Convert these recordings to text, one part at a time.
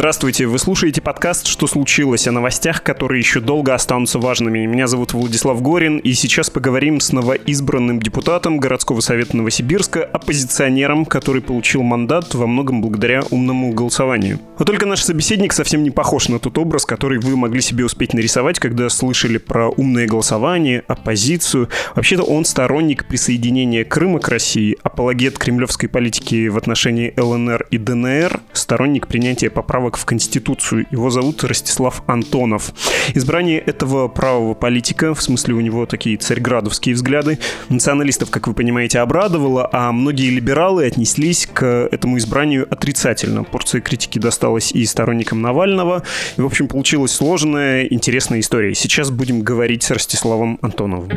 Здравствуйте, вы слушаете подкаст «Что случилось?» о новостях, которые еще долго останутся важными. Меня зовут Владислав Горин, и сейчас поговорим с новоизбранным депутатом городского совета Новосибирска, оппозиционером, который получил мандат во многом благодаря умному голосованию. Но только наш собеседник совсем не похож на тот образ, который вы могли себе успеть нарисовать, когда слышали про умное голосование, оппозицию. Вообще-то он сторонник присоединения Крыма к России, апологет кремлевской политики в отношении ЛНР и ДНР, сторонник принятия поправок поправок в Конституцию. Его зовут Ростислав Антонов. Избрание этого правого политика, в смысле у него такие царьградовские взгляды, националистов, как вы понимаете, обрадовало, а многие либералы отнеслись к этому избранию отрицательно. Порция критики досталась и сторонникам Навального. И, в общем, получилась сложная, интересная история. Сейчас будем говорить с Ростиславом Антоновым.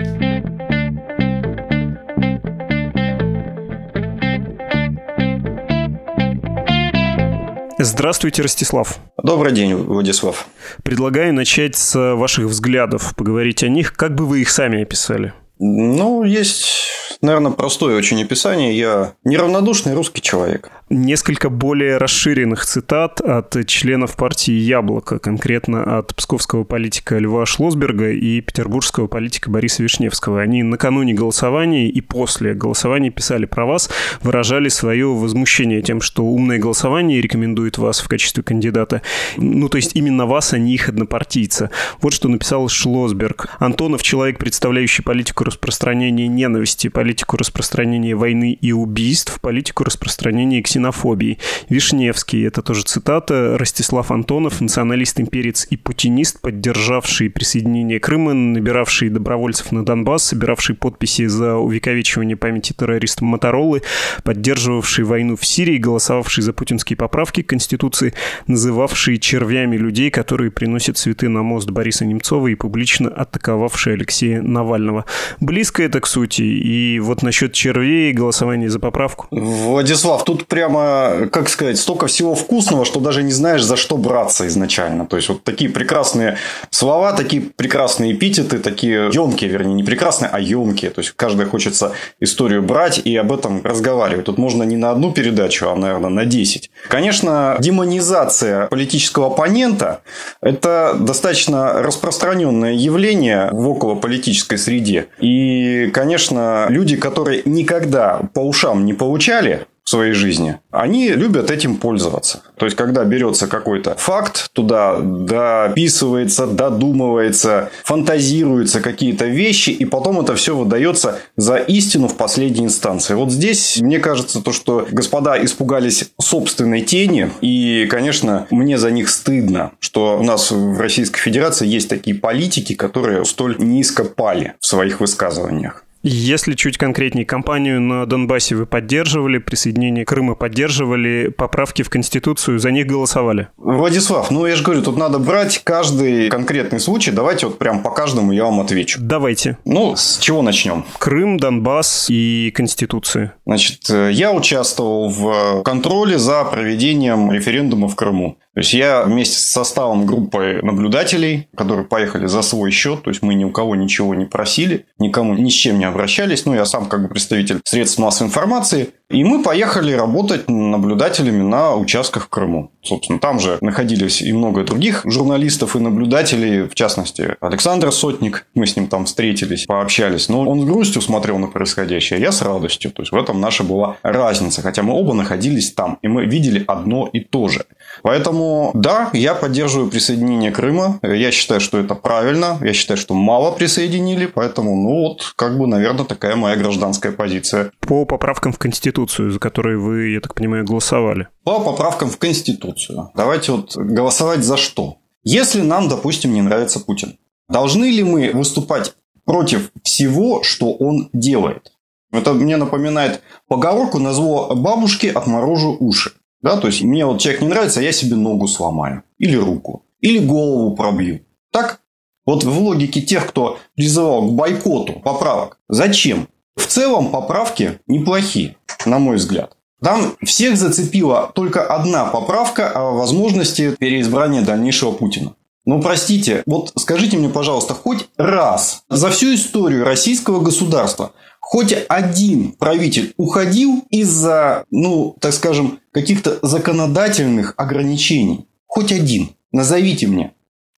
Здравствуйте, Ростислав. Добрый день, Владислав. Предлагаю начать с ваших взглядов, поговорить о них. Как бы вы их сами описали? Ну, есть, наверное, простое очень описание. Я неравнодушный русский человек несколько более расширенных цитат от членов партии «Яблоко», конкретно от псковского политика Льва Шлосберга и петербургского политика Бориса Вишневского. Они накануне голосования и после голосования писали про вас, выражали свое возмущение тем, что умное голосование рекомендует вас в качестве кандидата. Ну, то есть именно вас, а не их однопартийца. Вот что написал Шлосберг. Антонов – человек, представляющий политику распространения ненависти, политику распространения войны и убийств, политику распространения ксенофобии ксенофобией. Вишневский, это тоже цитата, Ростислав Антонов, националист, имперец и путинист, поддержавший присоединение Крыма, набиравший добровольцев на Донбасс, собиравший подписи за увековечивание памяти террористов Моторолы, поддерживавший войну в Сирии, голосовавший за путинские поправки к Конституции, называвший червями людей, которые приносят цветы на мост Бориса Немцова и публично атаковавший Алексея Навального. Близко это к сути. И вот насчет червей и голосования за поправку. Владислав, тут прям прямо, как сказать, столько всего вкусного, что даже не знаешь, за что браться изначально. То есть, вот такие прекрасные слова, такие прекрасные эпитеты, такие емкие, вернее, не прекрасные, а емкие. То есть, каждый хочется историю брать и об этом разговаривать. Тут можно не на одну передачу, а, наверное, на 10. Конечно, демонизация политического оппонента – это достаточно распространенное явление в околополитической среде. И, конечно, люди, которые никогда по ушам не получали, в своей жизни, они любят этим пользоваться. То есть, когда берется какой-то факт, туда дописывается, додумывается, фантазируются какие-то вещи, и потом это все выдается за истину в последней инстанции. Вот здесь, мне кажется, то, что господа испугались собственной тени, и, конечно, мне за них стыдно, что у нас в Российской Федерации есть такие политики, которые столь низко пали в своих высказываниях. Если чуть конкретнее, компанию на Донбассе вы поддерживали, присоединение Крыма поддерживали, поправки в Конституцию, за них голосовали? Владислав, ну я же говорю, тут надо брать каждый конкретный случай. Давайте вот прям по каждому я вам отвечу. Давайте. Ну, с чего начнем? Крым, Донбасс и Конституция. Значит, э, я участвовал в контроле за проведением референдума в Крыму. То есть я вместе с составом группы наблюдателей, которые поехали за свой счет, то есть мы ни у кого ничего не просили, никому ни с чем не обращались, ну я сам как бы представитель средств массовой информации, и мы поехали работать наблюдателями на участках в Крыму. Собственно, там же находились и много других журналистов и наблюдателей, в частности, Александр Сотник. Мы с ним там встретились, пообщались. Но он с грустью смотрел на происходящее, я с радостью. То есть, в этом наша была разница. Хотя мы оба находились там, и мы видели одно и то же. Поэтому, да, я поддерживаю присоединение Крыма. Я считаю, что это правильно. Я считаю, что мало присоединили. Поэтому, ну вот, как бы, наверное, такая моя гражданская позиция. По поправкам в Конституцию, за которые вы, я так понимаю, голосовали. По поправкам в Конституцию. Давайте вот голосовать за что? Если нам, допустим, не нравится Путин, должны ли мы выступать против всего, что он делает? Это мне напоминает поговорку «на зло бабушки отморожу уши». Да, то есть мне вот человек не нравится, я себе ногу сломаю. Или руку. Или голову пробью. Так? Вот в логике тех, кто призывал к бойкоту поправок. Зачем? В целом поправки неплохие, на мой взгляд. Там всех зацепила только одна поправка о возможности переизбрания дальнейшего Путина. Ну, простите, вот скажите мне, пожалуйста, хоть раз за всю историю российского государства хоть один правитель уходил из-за, ну, так скажем, каких-то законодательных ограничений. Хоть один. Назовите мне.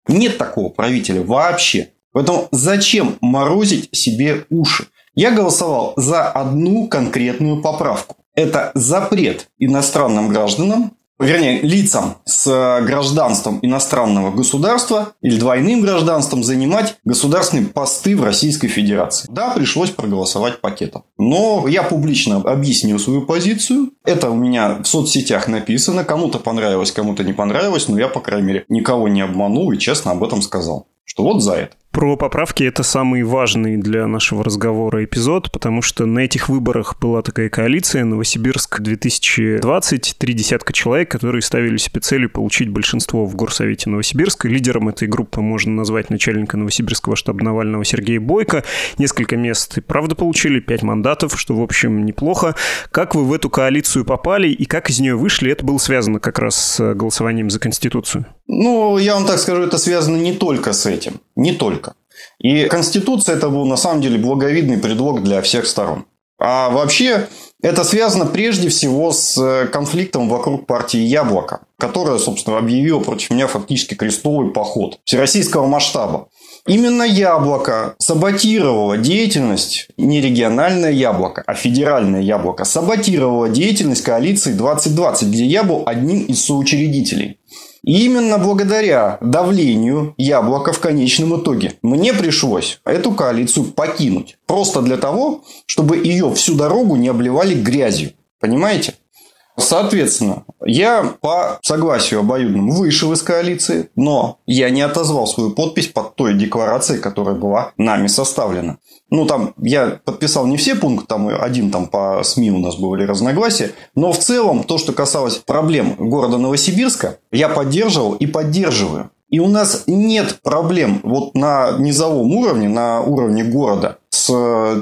Нет такого правителя вообще. Поэтому зачем морозить себе уши? Я голосовал за одну конкретную поправку. Это запрет иностранным гражданам вернее, лицам с гражданством иностранного государства или двойным гражданством занимать государственные посты в Российской Федерации. Да, пришлось проголосовать пакетом. Но я публично объяснил свою позицию. Это у меня в соцсетях написано. Кому-то понравилось, кому-то не понравилось, но я, по крайней мере, никого не обманул и честно об этом сказал. Что вот за это. Про поправки это самый важный для нашего разговора эпизод, потому что на этих выборах была такая коалиция Новосибирск 2020, три десятка человек, которые ставили себе целью получить большинство в Горсовете Новосибирска. Лидером этой группы можно назвать начальника Новосибирского штаба Навального Сергея Бойко. Несколько мест и правда получили, пять мандатов, что в общем неплохо. Как вы в эту коалицию попали и как из нее вышли, это было связано как раз с голосованием за Конституцию? Ну, я вам так скажу, это связано не только с этим. Не только. И Конституция это был на самом деле благовидный предлог для всех сторон. А вообще это связано прежде всего с э, конфликтом вокруг партии «Яблоко», которая, собственно, объявила против меня фактически крестовый поход всероссийского масштаба. Именно «Яблоко» саботировало деятельность, не региональное «Яблоко», а федеральное «Яблоко», саботировало деятельность коалиции 2020, где я был одним из соучредителей. И именно благодаря давлению Яблока в конечном итоге мне пришлось эту коалицию покинуть. Просто для того, чтобы ее всю дорогу не обливали грязью. Понимаете? Соответственно, я по согласию обоюдному вышел из коалиции, но я не отозвал свою подпись под той декларацией, которая была нами составлена. Ну, там я подписал не все пункты, там один там по СМИ у нас были разногласия, но в целом то, что касалось проблем города Новосибирска, я поддерживал и поддерживаю. И у нас нет проблем вот на низовом уровне, на уровне города, с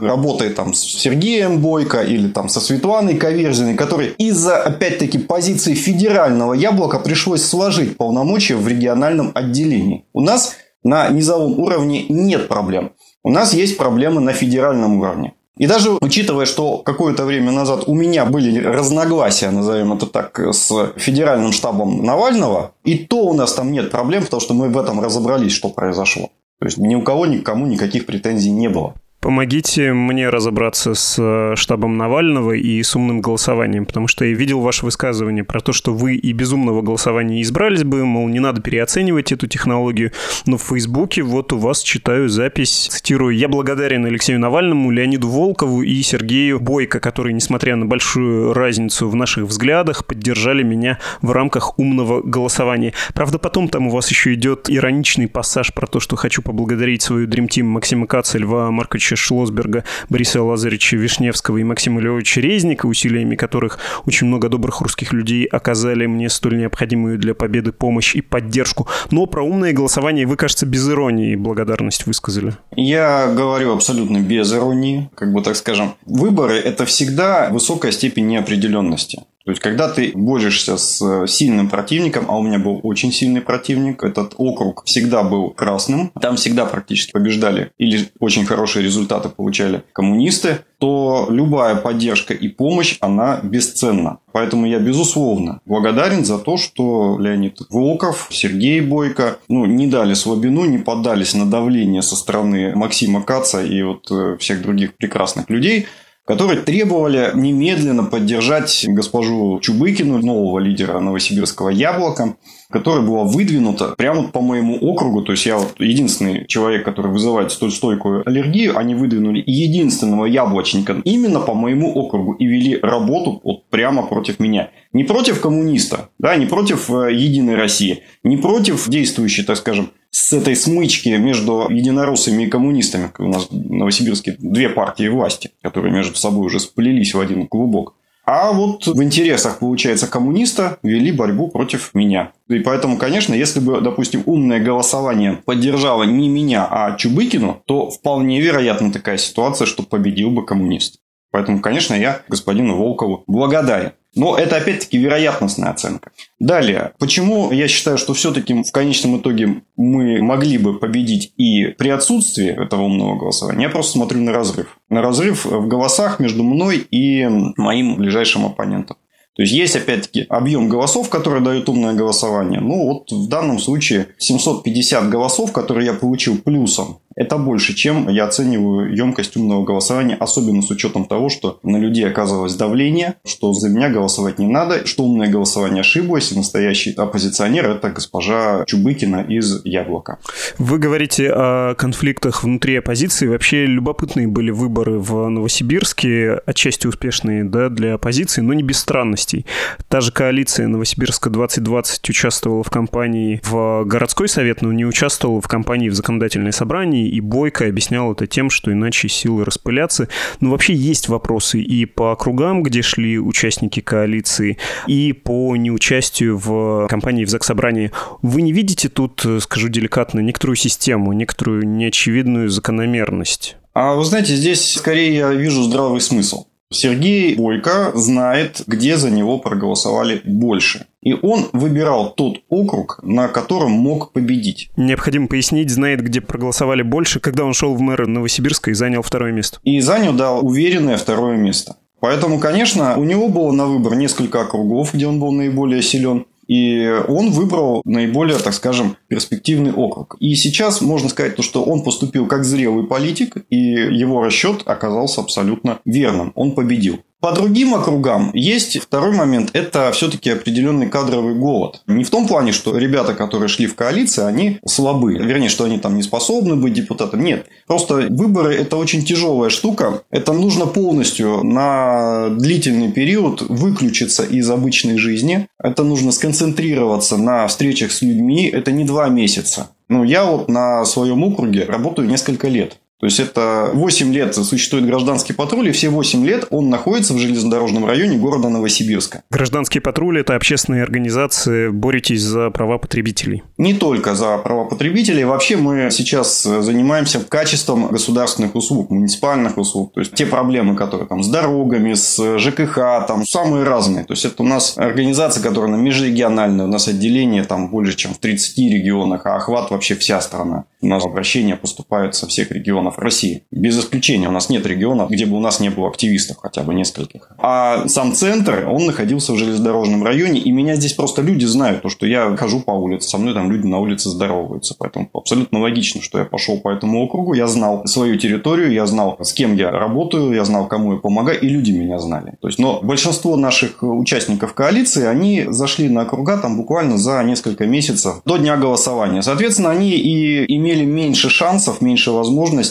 работой там с Сергеем Бойко или там со Светланой Коверзиной, которые из-за, опять-таки, позиции федерального яблока пришлось сложить полномочия в региональном отделении. У нас на низовом уровне нет проблем. У нас есть проблемы на федеральном уровне. И даже учитывая, что какое-то время назад у меня были разногласия, назовем это так, с федеральным штабом Навального, и то у нас там нет проблем, потому что мы в этом разобрались, что произошло. То есть ни у кого никому никаких претензий не было. Помогите мне разобраться с э, штабом Навального и с умным голосованием, потому что я видел ваше высказывание про то, что вы и без умного голосования избрались бы, мол, не надо переоценивать эту технологию, но в Фейсбуке вот у вас читаю запись, цитирую, «Я благодарен Алексею Навальному, Леониду Волкову и Сергею Бойко, которые, несмотря на большую разницу в наших взглядах, поддержали меня в рамках умного голосования». Правда, потом там у вас еще идет ироничный пассаж про то, что хочу поблагодарить свою Dream Team Максима Каца, Льва Марковича Ильича Шлосберга, Бориса Лазаревича Вишневского и Максима Львовича Резника, усилиями которых очень много добрых русских людей оказали мне столь необходимую для победы помощь и поддержку. Но про умное голосование вы, кажется, без иронии благодарность высказали. Я говорю абсолютно без иронии, как бы так скажем. Выборы – это всегда высокая степень неопределенности. То есть, когда ты борешься с э, сильным противником, а у меня был очень сильный противник, этот округ всегда был красным, там всегда практически побеждали или очень хорошие результаты получали коммунисты, то любая поддержка и помощь, она бесценна. Поэтому я, безусловно, благодарен за то, что Леонид Волков, Сергей Бойко ну, не дали слабину, не поддались на давление со стороны Максима Каца и вот э, всех других прекрасных людей – которые требовали немедленно поддержать госпожу Чубыкину, нового лидера новосибирского яблока, которая была выдвинута прямо по моему округу. То есть я вот единственный человек, который вызывает столь стойкую аллергию. Они выдвинули единственного яблочника именно по моему округу и вели работу вот прямо против меня. Не против коммуниста, да, не против э, Единой России, не против действующей, так скажем, с этой смычки между единороссами и коммунистами. У нас в Новосибирске две партии власти, которые между собой уже сплелись в один клубок. А вот в интересах, получается, коммуниста вели борьбу против меня. И поэтому, конечно, если бы, допустим, умное голосование поддержало не меня, а Чубыкину, то вполне вероятна такая ситуация, что победил бы коммунист. Поэтому, конечно, я господину Волкову благодарен. Но это опять-таки вероятностная оценка. Далее, почему я считаю, что все-таки в конечном итоге мы могли бы победить и при отсутствии этого умного голосования? Я просто смотрю на разрыв. На разрыв в голосах между мной и моим ближайшим оппонентом. То есть есть опять-таки объем голосов, которые дают умное голосование. Ну вот в данном случае 750 голосов, которые я получил плюсом это больше, чем я оцениваю емкость умного голосования, особенно с учетом того, что на людей оказывалось давление, что за меня голосовать не надо, что умное голосование ошиблось, и настоящий оппозиционер – это госпожа Чубыкина из «Яблока». Вы говорите о конфликтах внутри оппозиции. Вообще любопытные были выборы в Новосибирске, отчасти успешные да, для оппозиции, но не без странностей. Та же коалиция Новосибирска 2020 участвовала в кампании в городской совет, но не участвовала в кампании в законодательное собрание, и Бойко объяснял это тем, что иначе силы распылятся. Но вообще есть вопросы и по округам, где шли участники коалиции, и по неучастию в кампании в Заксобрании. Вы не видите тут, скажу деликатно, некоторую систему, некоторую неочевидную закономерность? А вы знаете, здесь скорее я вижу здравый смысл. Сергей Бойко знает, где за него проголосовали больше. И он выбирал тот округ, на котором мог победить. Необходимо пояснить, знает, где проголосовали больше, когда он шел в мэры Новосибирска и занял второе место. И занял, да, уверенное второе место. Поэтому, конечно, у него было на выбор несколько округов, где он был наиболее силен. И он выбрал наиболее, так скажем, перспективный округ. И сейчас можно сказать, то, что он поступил как зрелый политик, и его расчет оказался абсолютно верным. Он победил. По другим округам есть второй момент, это все-таки определенный кадровый голод. Не в том плане, что ребята, которые шли в коалиции, они слабы. Вернее, что они там не способны быть депутатом. Нет. Просто выборы – это очень тяжелая штука. Это нужно полностью на длительный период выключиться из обычной жизни. Это нужно сконцентрироваться на встречах с людьми. Это не два месяца. Ну, я вот на своем округе работаю несколько лет. То есть это 8 лет существует гражданский патруль, и все 8 лет он находится в железнодорожном районе города Новосибирска. Гражданский патруль – это общественные организации, боретесь за права потребителей? Не только за права потребителей. Вообще мы сейчас занимаемся качеством государственных услуг, муниципальных услуг. То есть те проблемы, которые там с дорогами, с ЖКХ, там самые разные. То есть это у нас организация, которая на межрегиональная, у нас отделение там больше, чем в 30 регионах, а охват вообще вся страна. У нас обращения поступают со всех регионов России. Без исключения. У нас нет регионов, где бы у нас не было активистов, хотя бы нескольких. А сам центр, он находился в железнодорожном районе, и меня здесь просто люди знают, то, что я хожу по улице, со мной там люди на улице здороваются. Поэтому абсолютно логично, что я пошел по этому округу, я знал свою территорию, я знал, с кем я работаю, я знал, кому я помогаю, и люди меня знали. То есть, но большинство наших участников коалиции, они зашли на округа там буквально за несколько месяцев до дня голосования. Соответственно, они и имели меньше шансов, меньше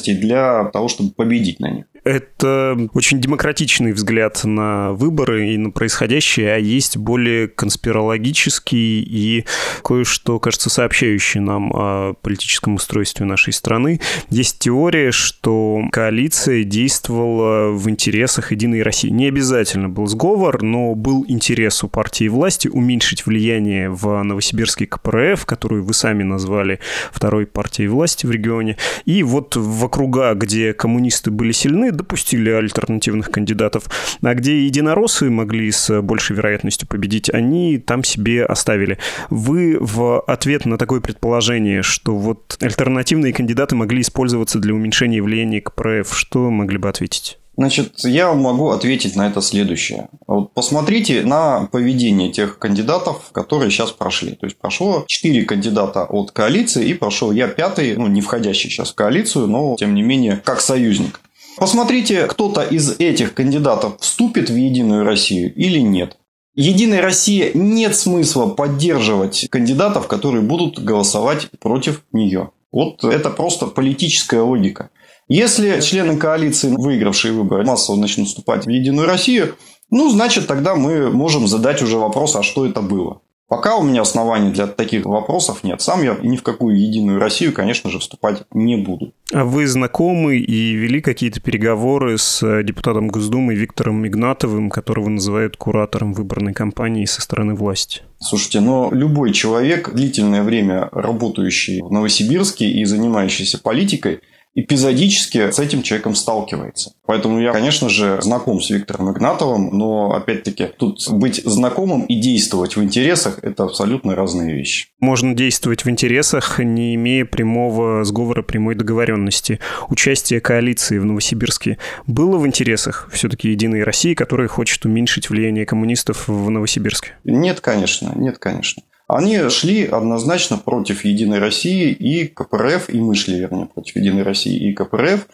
возможностей для того, чтобы победить на них. Это очень демократичный взгляд на выборы и на происходящее, а есть более конспирологический и кое-что, кажется, сообщающий нам о политическом устройстве нашей страны. Есть теория, что коалиция действовала в интересах Единой России. Не обязательно был сговор, но был интерес у партии власти уменьшить влияние в Новосибирский КПРФ, которую вы сами назвали второй партией власти в регионе. И вот в округа, где коммунисты были сильны, допустили альтернативных кандидатов. А где единороссы могли с большей вероятностью победить, они там себе оставили. Вы в ответ на такое предположение, что вот альтернативные кандидаты могли использоваться для уменьшения влияния КПРФ, что могли бы ответить? Значит, я могу ответить на это следующее. Вот посмотрите на поведение тех кандидатов, которые сейчас прошли. То есть прошло 4 кандидата от коалиции и прошел я пятый, ну не входящий сейчас в коалицию, но тем не менее как союзник. Посмотрите, кто-то из этих кандидатов вступит в Единую Россию или нет. Единой России нет смысла поддерживать кандидатов, которые будут голосовать против нее. Вот это просто политическая логика. Если члены коалиции, выигравшие выборы, массово начнут вступать в Единую Россию, ну, значит, тогда мы можем задать уже вопрос, а что это было. Пока у меня оснований для таких вопросов нет. Сам я ни в какую единую Россию, конечно же, вступать не буду. А вы знакомы и вели какие-то переговоры с э, депутатом Госдумы Виктором Игнатовым, которого называют куратором выборной кампании со стороны власти? Слушайте, но любой человек, длительное время работающий в Новосибирске и занимающийся политикой, эпизодически с этим человеком сталкивается. Поэтому я, конечно же, знаком с Виктором Игнатовым, но, опять-таки, тут быть знакомым и действовать в интересах – это абсолютно разные вещи. Можно действовать в интересах, не имея прямого сговора, прямой договоренности. Участие коалиции в Новосибирске было в интересах все-таки Единой России, которая хочет уменьшить влияние коммунистов в Новосибирске? Нет, конечно, нет, конечно. Они шли однозначно против Единой России и КПРФ, и мы шли, вернее, против Единой России и КПРФ.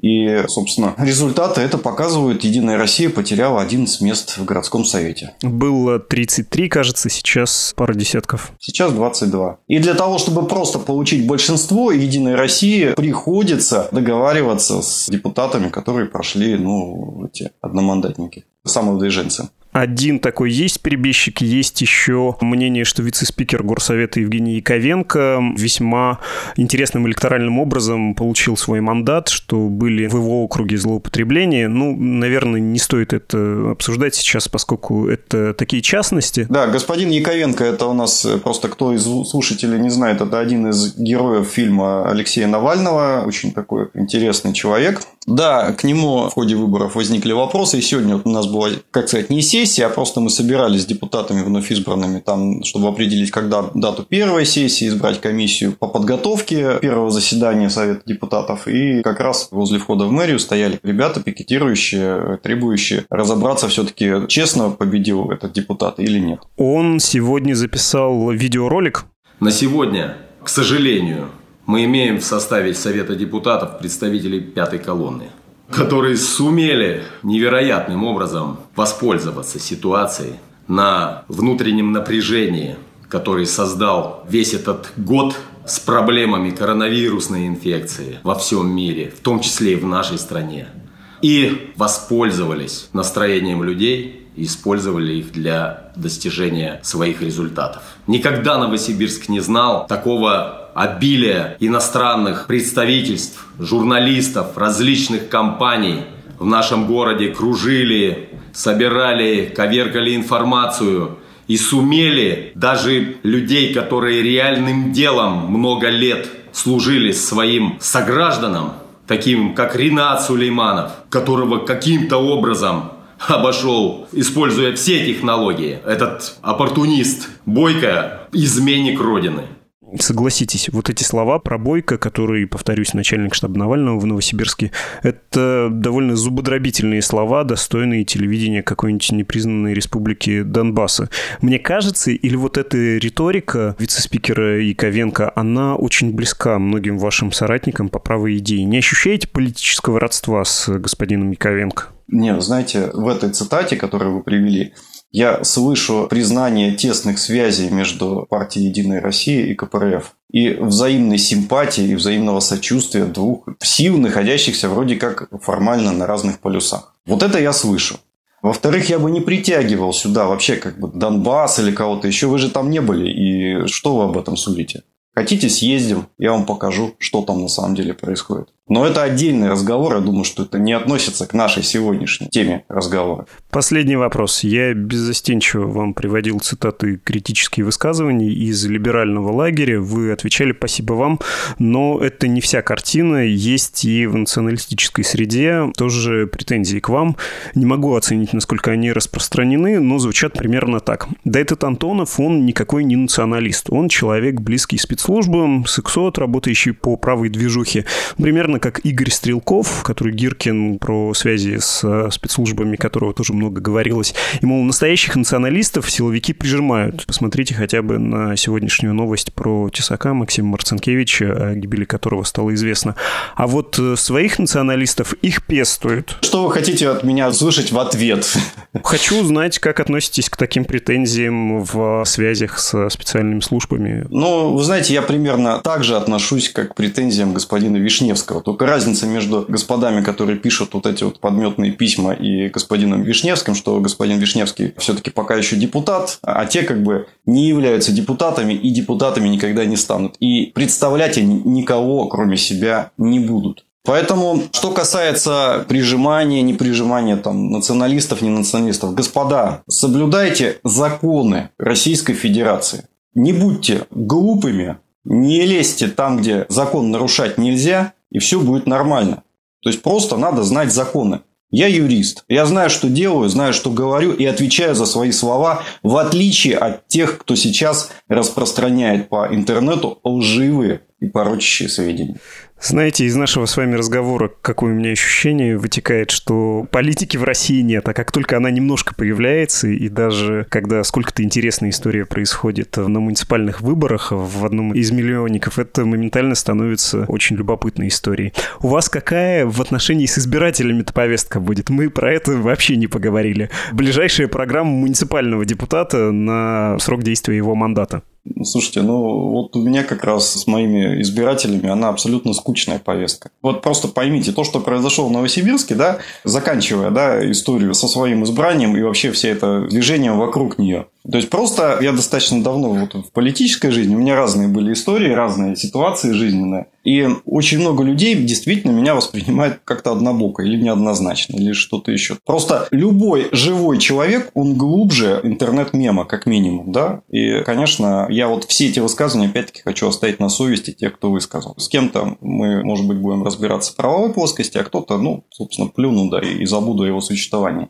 И, собственно, результаты это показывают. Единая Россия потеряла 11 мест в городском совете. Было 33, кажется, сейчас пара десятков. Сейчас 22. И для того, чтобы просто получить большинство, Единой России приходится договариваться с депутатами, которые прошли, ну, эти одномандатники самовыдвиженцы. Один такой есть перебежчик, есть еще мнение, что вице-спикер Горсовета Евгений Яковенко весьма интересным электоральным образом получил свой мандат, что были в его округе злоупотребления. Ну, наверное, не стоит это обсуждать сейчас, поскольку это такие частности. Да, господин Яковенко, это у нас просто кто из слушателей не знает, это один из героев фильма Алексея Навального, очень такой интересный человек. Да, к нему в ходе выборов возникли вопросы, и сегодня у нас была, как сказать, не сессия, а просто мы собирались с депутатами вновь избранными, там, чтобы определить, когда дату первой сессии, избрать комиссию по подготовке первого заседания Совета депутатов, и как раз возле входа в мэрию стояли ребята, пикетирующие, требующие разобраться все-таки, честно победил этот депутат или нет. Он сегодня записал видеоролик. На сегодня, к сожалению, мы имеем в составе Совета депутатов представителей пятой колонны, которые сумели невероятным образом воспользоваться ситуацией на внутреннем напряжении, который создал весь этот год с проблемами коронавирусной инфекции во всем мире, в том числе и в нашей стране. И воспользовались настроением людей и использовали их для достижения своих результатов. Никогда Новосибирск не знал такого обилие иностранных представительств, журналистов, различных компаний в нашем городе кружили, собирали, коверкали информацию и сумели даже людей, которые реальным делом много лет служили своим согражданам, таким как Ринат Сулейманов, которого каким-то образом обошел, используя все технологии. Этот оппортунист Бойко, изменник Родины. Согласитесь, вот эти слова про Бойко, который, повторюсь, начальник штаба Навального в Новосибирске, это довольно зубодробительные слова, достойные телевидения какой-нибудь непризнанной республики Донбасса. Мне кажется, или вот эта риторика вице-спикера Яковенко, она очень близка многим вашим соратникам по правой идее. Не ощущаете политического родства с господином Яковенко? Не, знаете, в этой цитате, которую вы привели, я слышу признание тесных связей между партией «Единая Россия» и КПРФ. И взаимной симпатии, и взаимного сочувствия двух сил, находящихся вроде как формально на разных полюсах. Вот это я слышу. Во-вторых, я бы не притягивал сюда вообще как бы Донбасс или кого-то еще. Вы же там не были. И что вы об этом судите? Хотите, съездим, я вам покажу, что там на самом деле происходит. Но это отдельный разговор, я думаю, что это не относится к нашей сегодняшней теме разговора. Последний вопрос. Я беззастенчиво вам приводил цитаты критические высказывания из либерального лагеря. Вы отвечали «спасибо вам», но это не вся картина. Есть и в националистической среде тоже претензии к вам. Не могу оценить, насколько они распространены, но звучат примерно так. Да этот Антонов, он никакой не националист. Он человек, близкий спецслужбам, сексот, работающий по правой движухе. Примерно примерно как Игорь Стрелков, который Гиркин про связи с э, спецслужбами, которого тоже много говорилось. И, мол, настоящих националистов силовики прижимают. Посмотрите хотя бы на сегодняшнюю новость про Тесака Максима Марцинкевича, о гибели которого стало известно. А вот э, своих националистов их пестуют. Что вы хотите от меня услышать в ответ? Хочу узнать, как относитесь к таким претензиям в связях с специальными службами. Ну, вы знаете, я примерно так же отношусь, как к претензиям господина Вишневского. Только разница между господами, которые пишут вот эти вот подметные письма, и господином Вишневским, что господин Вишневский все-таки пока еще депутат, а те как бы не являются депутатами и депутатами никогда не станут. И представлять они никого, кроме себя, не будут. Поэтому, что касается прижимания, не прижимания там, националистов, не националистов, господа, соблюдайте законы Российской Федерации. Не будьте глупыми, не лезьте там, где закон нарушать нельзя, и все будет нормально. То есть просто надо знать законы. Я юрист. Я знаю, что делаю, знаю, что говорю и отвечаю за свои слова, в отличие от тех, кто сейчас распространяет по интернету лживые и порочащие сведения. Знаете, из нашего с вами разговора какое у меня ощущение вытекает, что политики в России нет, а как только она немножко появляется, и даже когда сколько-то интересная история происходит на муниципальных выборах в одном из миллионников, это моментально становится очень любопытной историей. У вас какая в отношении с избирателями-то повестка будет? Мы про это вообще не поговорили. Ближайшая программа муниципального депутата на срок действия его мандата. Слушайте, ну вот у меня как раз с моими избирателями она абсолютно скучная повестка. Вот просто поймите, то, что произошло в Новосибирске, да, заканчивая да, историю со своим избранием и вообще все это движение вокруг нее, то есть просто я достаточно давно вот в политической жизни, у меня разные были истории, разные ситуации жизненные. И очень много людей действительно меня воспринимают как-то однобоко или неоднозначно, или что-то еще. Просто любой живой человек, он глубже интернет-мема, как минимум, да. И, конечно, я вот все эти высказывания, опять-таки, хочу оставить на совести тех, кто высказал. С кем-то мы, может быть, будем разбираться в правовой плоскости, а кто-то, ну, собственно, плюну, да, и забуду о его существовании.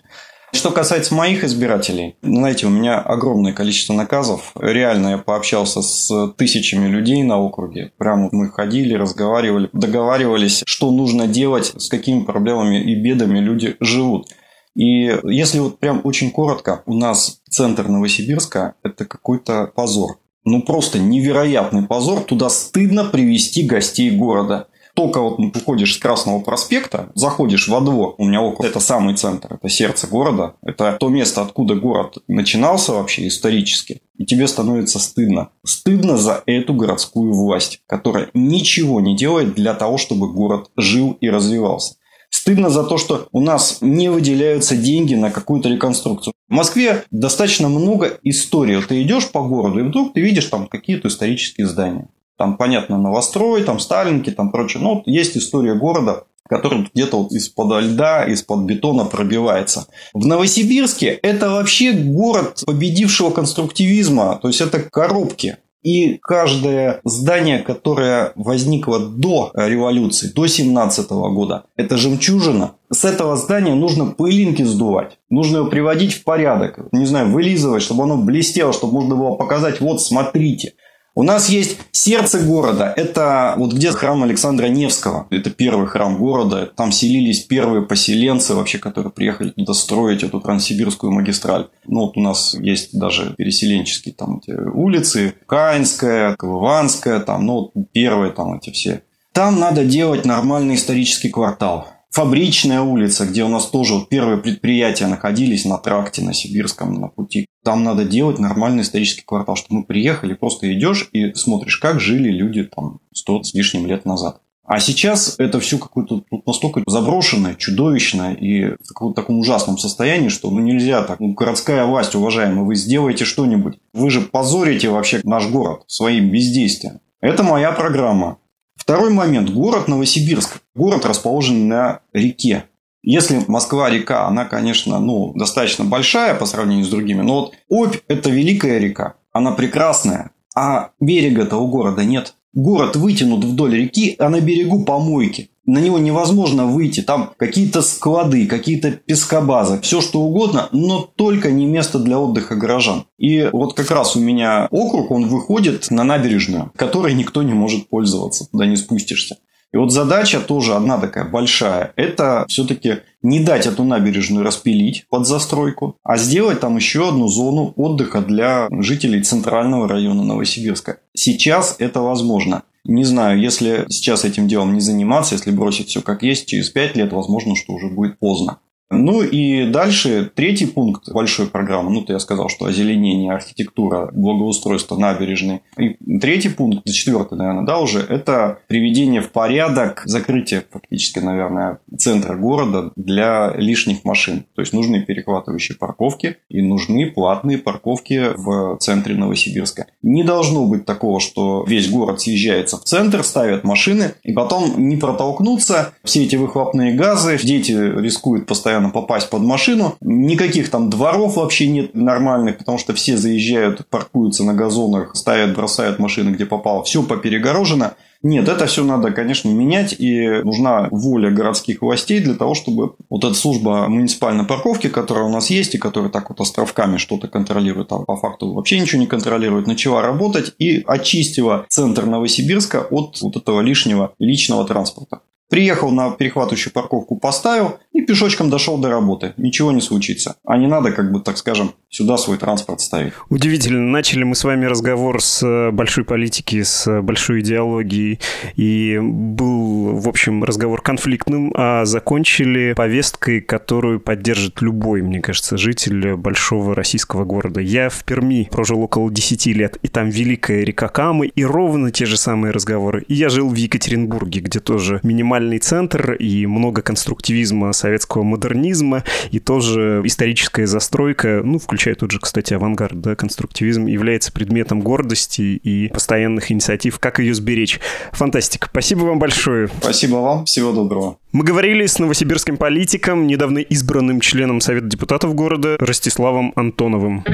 Что касается моих избирателей, знаете, у меня огромное количество наказов. Реально я пообщался с тысячами людей на округе. Прямо мы ходили, разговаривали, договаривались, что нужно делать, с какими проблемами и бедами люди живут. И если вот прям очень коротко, у нас центр Новосибирска – это какой-то позор. Ну, просто невероятный позор. Туда стыдно привести гостей города только вот выходишь с Красного проспекта, заходишь во двор, у меня около, это самый центр, это сердце города, это то место, откуда город начинался вообще исторически, и тебе становится стыдно. Стыдно за эту городскую власть, которая ничего не делает для того, чтобы город жил и развивался. Стыдно за то, что у нас не выделяются деньги на какую-то реконструкцию. В Москве достаточно много историй. Ты идешь по городу, и вдруг ты видишь там какие-то исторические здания. Там, понятно, новострой, там Сталинки, там прочее. Вот есть история города, который где-то вот из-под льда, из-под бетона пробивается. В Новосибирске это вообще город победившего конструктивизма, то есть это коробки. И каждое здание, которое возникло до революции, до 17 года, это жемчужина. С этого здания нужно пылинки сдувать. Нужно его приводить в порядок. Не знаю, вылизывать, чтобы оно блестело, чтобы можно было показать, вот смотрите – у нас есть сердце города. Это вот где храм Александра Невского. Это первый храм города. Там селились первые поселенцы вообще, которые приехали туда строить эту транссибирскую магистраль. Ну, вот у нас есть даже переселенческие там эти улицы. Каинская, Колыванская, там, ну, первые там эти все. Там надо делать нормальный исторический квартал. Фабричная улица, где у нас тоже вот первые предприятия находились на тракте, на Сибирском, на пути. Там надо делать нормальный исторический квартал, чтобы мы приехали, просто идешь и смотришь, как жили люди там 100 с лишним лет назад. А сейчас это все какое-то настолько заброшенное, чудовищное и в каком-то таком ужасном состоянии, что ну нельзя так. Ну, городская власть, уважаемая, вы сделаете что-нибудь. Вы же позорите вообще наш город своим бездействием. Это моя программа. Второй момент. Город Новосибирск. Город расположен на реке. Если Москва-река, она, конечно, ну, достаточно большая по сравнению с другими, но вот Обь – это великая река, она прекрасная, а берега-то города нет. Город вытянут вдоль реки, а на берегу помойки на него невозможно выйти. Там какие-то склады, какие-то пескобазы, все что угодно, но только не место для отдыха горожан. И вот как раз у меня округ, он выходит на набережную, которой никто не может пользоваться, туда не спустишься. И вот задача тоже одна такая большая. Это все-таки не дать эту набережную распилить под застройку, а сделать там еще одну зону отдыха для жителей центрального района Новосибирска. Сейчас это возможно. Не знаю, если сейчас этим делом не заниматься, если бросить все как есть, через 5 лет, возможно, что уже будет поздно. Ну и дальше третий пункт большой программы. Ну, то я сказал, что озеленение, архитектура, благоустройство набережной. И третий пункт, четвертый, наверное, да, уже, это приведение в порядок, закрытие фактически, наверное, центра города для лишних машин. То есть нужны перехватывающие парковки и нужны платные парковки в центре Новосибирска. Не должно быть такого, что весь город съезжается в центр, ставят машины, и потом не протолкнуться, все эти выхлопные газы, дети рискуют постоянно постоянно попасть под машину. Никаких там дворов вообще нет нормальных, потому что все заезжают, паркуются на газонах, ставят, бросают машины, где попало. Все поперегорожено. Нет, это все надо, конечно, менять, и нужна воля городских властей для того, чтобы вот эта служба муниципальной парковки, которая у нас есть, и которая так вот островками что-то контролирует, а по факту вообще ничего не контролирует, начала работать и очистила центр Новосибирска от вот этого лишнего личного транспорта. Приехал на перехватывающую парковку, поставил и пешочком дошел до работы. Ничего не случится. А не надо, как бы, так скажем, сюда свой транспорт ставить. Удивительно. Начали мы с вами разговор с э, большой политики, с э, большой идеологией. И был, в общем, разговор конфликтным, а закончили повесткой, которую поддержит любой, мне кажется, житель большого российского города. Я в Перми прожил около 10 лет, и там великая река Камы, и ровно те же самые разговоры. И я жил в Екатеринбурге, где тоже минимально формальный центр и много конструктивизма, советского модернизма и тоже историческая застройка, ну, включая тот же, кстати, авангард, да, конструктивизм является предметом гордости и постоянных инициатив, как ее сберечь. Фантастика. Спасибо вам большое. Спасибо вам. Всего доброго. Мы говорили с новосибирским политиком, недавно избранным членом Совета депутатов города Ростиславом Антоновым.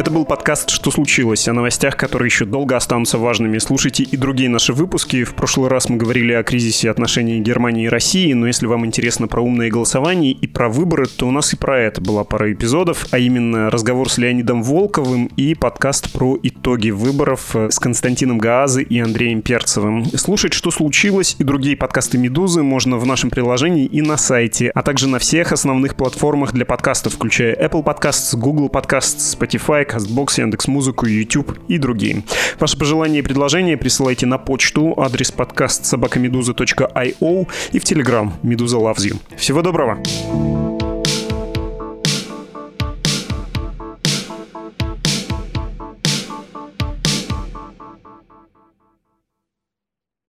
Это был подкаст «Что случилось?» о новостях, которые еще долго останутся важными. Слушайте и другие наши выпуски. В прошлый раз мы говорили о кризисе отношений Германии и России, но если вам интересно про умные голосования и про выборы, то у нас и про это была пара эпизодов, а именно разговор с Леонидом Волковым и подкаст про итоги выборов с Константином Гаазы и Андреем Перцевым. Слушать «Что случилось?» и другие подкасты «Медузы» можно в нашем приложении и на сайте, а также на всех основных платформах для подкастов, включая Apple Podcasts, Google Podcasts, Spotify, CastBox, Яндекс.Музыку, YouTube и другие. Ваши пожелания и предложения присылайте на почту, адрес подкаст собакамедуза.io и в Telegram Медуза Loves You. Всего доброго!